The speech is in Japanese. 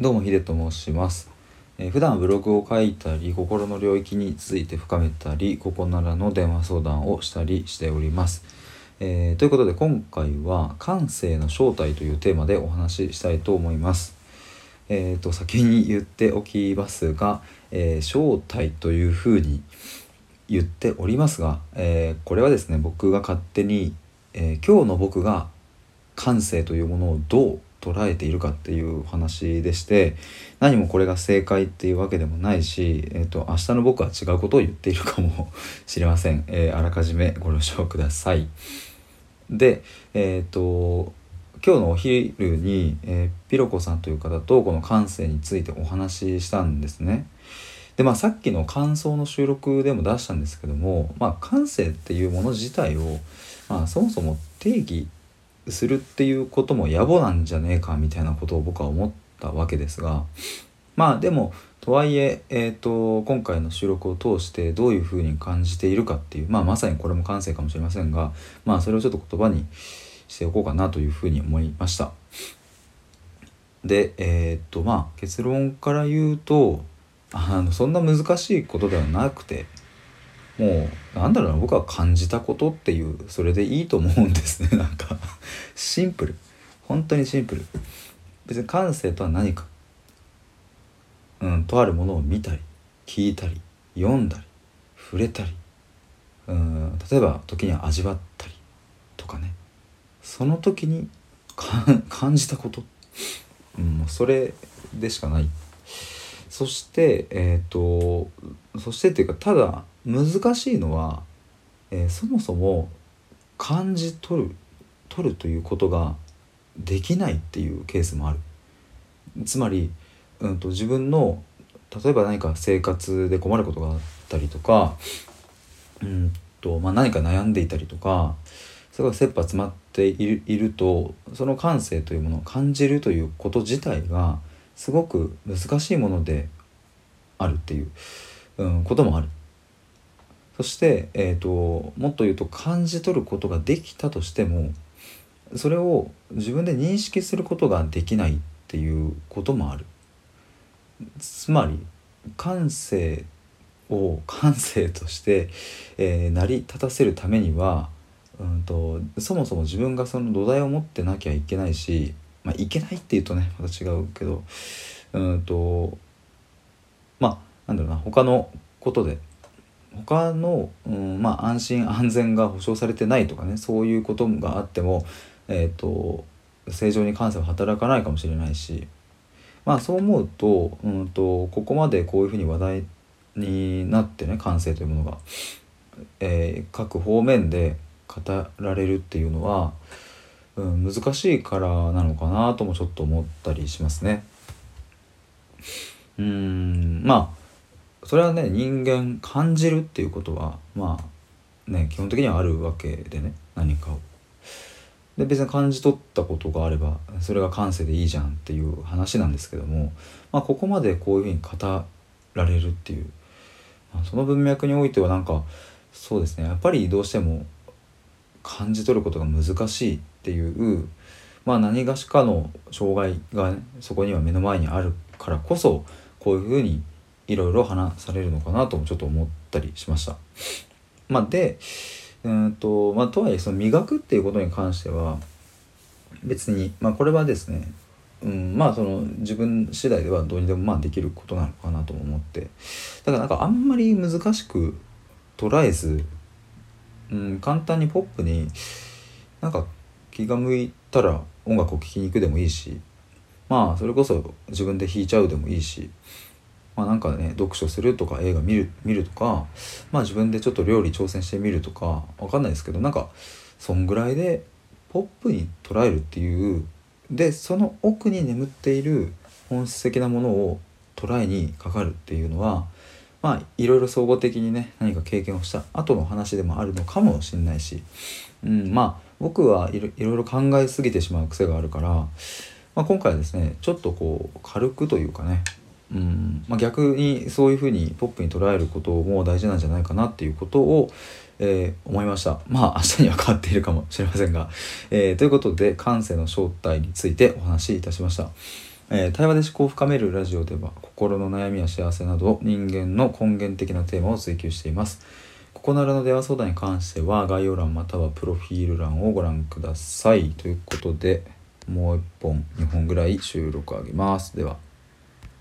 どうもヒデと申します、えー普段ブログを書いたり心の領域について深めたりここならの電話相談をしたりしております、えーということで今回は感性の正体というテーマでお話ししたいと思います。えーと先に言っておきますが、えー正体というふうに言っておりますが、えーこれはですね僕が勝手に、えー今日の僕が感性というものをどう捉えているかっていう話でして何もこれが正解っていうわけでもないし、えー、と明日の僕は違うことを言っているかもしれません、えーあらかじめご了承ください。でえっ、と今日のお昼に、えーピロコさんという方とこの感性についてお話ししたんですね。でまあさっきの感想の収録でも出したんですけどもまあ感性っていうもの自体を、まあ、そもそも定義するっていうことも野暮なんじゃねえかみたいなことを僕は思ったわけですがまあでもとはいええー、と今回の収録を通してどういうふうに感じているかっていう、まあ、まさにこれも感性かもしれませんがまあそれをちょっと言葉にしておこうかなというふうに思いました。でえっ、とまあ結論から言うとあのそんな難しいことではなくてもうなんだろうな僕は感じたことっていうそれでいいと思うんですね。なんかシンプル。本当にシンプル。別に感性とは何か。うんとあるものを見たり聞いたり読んだり触れたり。うん例えば時には味わったりとかね。その時に感じたこと、うん、それでしかない。そしてえっ、とそしてっていうかただ難しいのは、えーそもそも感じ取る取るということができないっていうケースもあるつまり、うん、と自分の例えば何か生活で困ることがあったりとか、うんとまあ、何か悩んでいたりとかすごい切羽詰まっているいるとその感性というものを感じるということ自体がすごく難しいものであるっていう、うん、こともある。そして、えー、ともっと言うと感じ取ることができたとしてもそれを自分で認識することができないっていうこともある。つまり感性を感性として、えー成り立たせるためには、うん、とそもそも自分がその土台を持ってなきゃいけないし、まあ、いけないっていうとねまた違うけどうんとまあなんだろうな他のことで他の、うん、まあ安心安全が保障されてないとかねそういうことがあっても、えー、と正常に感性は働かないかもしれないしまあそう思うと,、うん、とここまでこういうふうに話題になってね感性というものが、えー各方面で語られるっていうのは、うん、難しいからなのかなともちょっと思ったりしますね。うんまあそれはね人間感じるっていうことはまあね基本的にはあるわけでね何かを。で別に感じ取ったことがあればそれが感性でいいじゃんっていう話なんですけども、まあ、ここまでこういうふうに語られるっていう、まあその文脈においてはなんかそうですねやっぱりどうしても感じ取ることが難しいっていう、まあ、何がしかの障害が、ね、そこには目の前にあるからこそこういうふうにいろいろ話されるのかなともちょっと思ったりしました。まあ、でうーとまあ、とはいえその磨くっていうことに関しては別に、まあ、これはですね、うん、まあその自分次第ではどうにでもまあできることなのかなと思ってだからなんかあんまり難しく捉えず、うん、簡単にポップになんか気が向いたら音楽を聴きに行くでもいいしまあそれこそ自分で弾いちゃうでもいいしまあなんかね読書するとか映画見る見るとかまあ自分でちょっと料理挑戦してみるとかわかんないですけどなんかそんぐらいでポップに捉えるっていうでその奥に眠っている本質的なものを捉えにかかるっていうのはまあいろいろ総合的にね何か経験をした後の話でもあるのかもしれないし、うん、まあ僕はいろいろいろ考えすぎてしまう癖があるから、まあ、今回はですねちょっとこう軽くというかねうん。まあ、逆にそういうふうにポップに捉えることも大事なんじゃないかなっていうことを、えー思いました。まあ明日には変わっているかもしれませんが、えーということで感性の正体についてお話しいたしました、えー対話で思考を深めるラジオでは心の悩みや幸せなど人間の根源的なテーマを追求しています。ここならの電話相談に関しては概要欄またはプロフィール欄をご覧ください。ということでもう1本2本ぐらい収録あげます。では。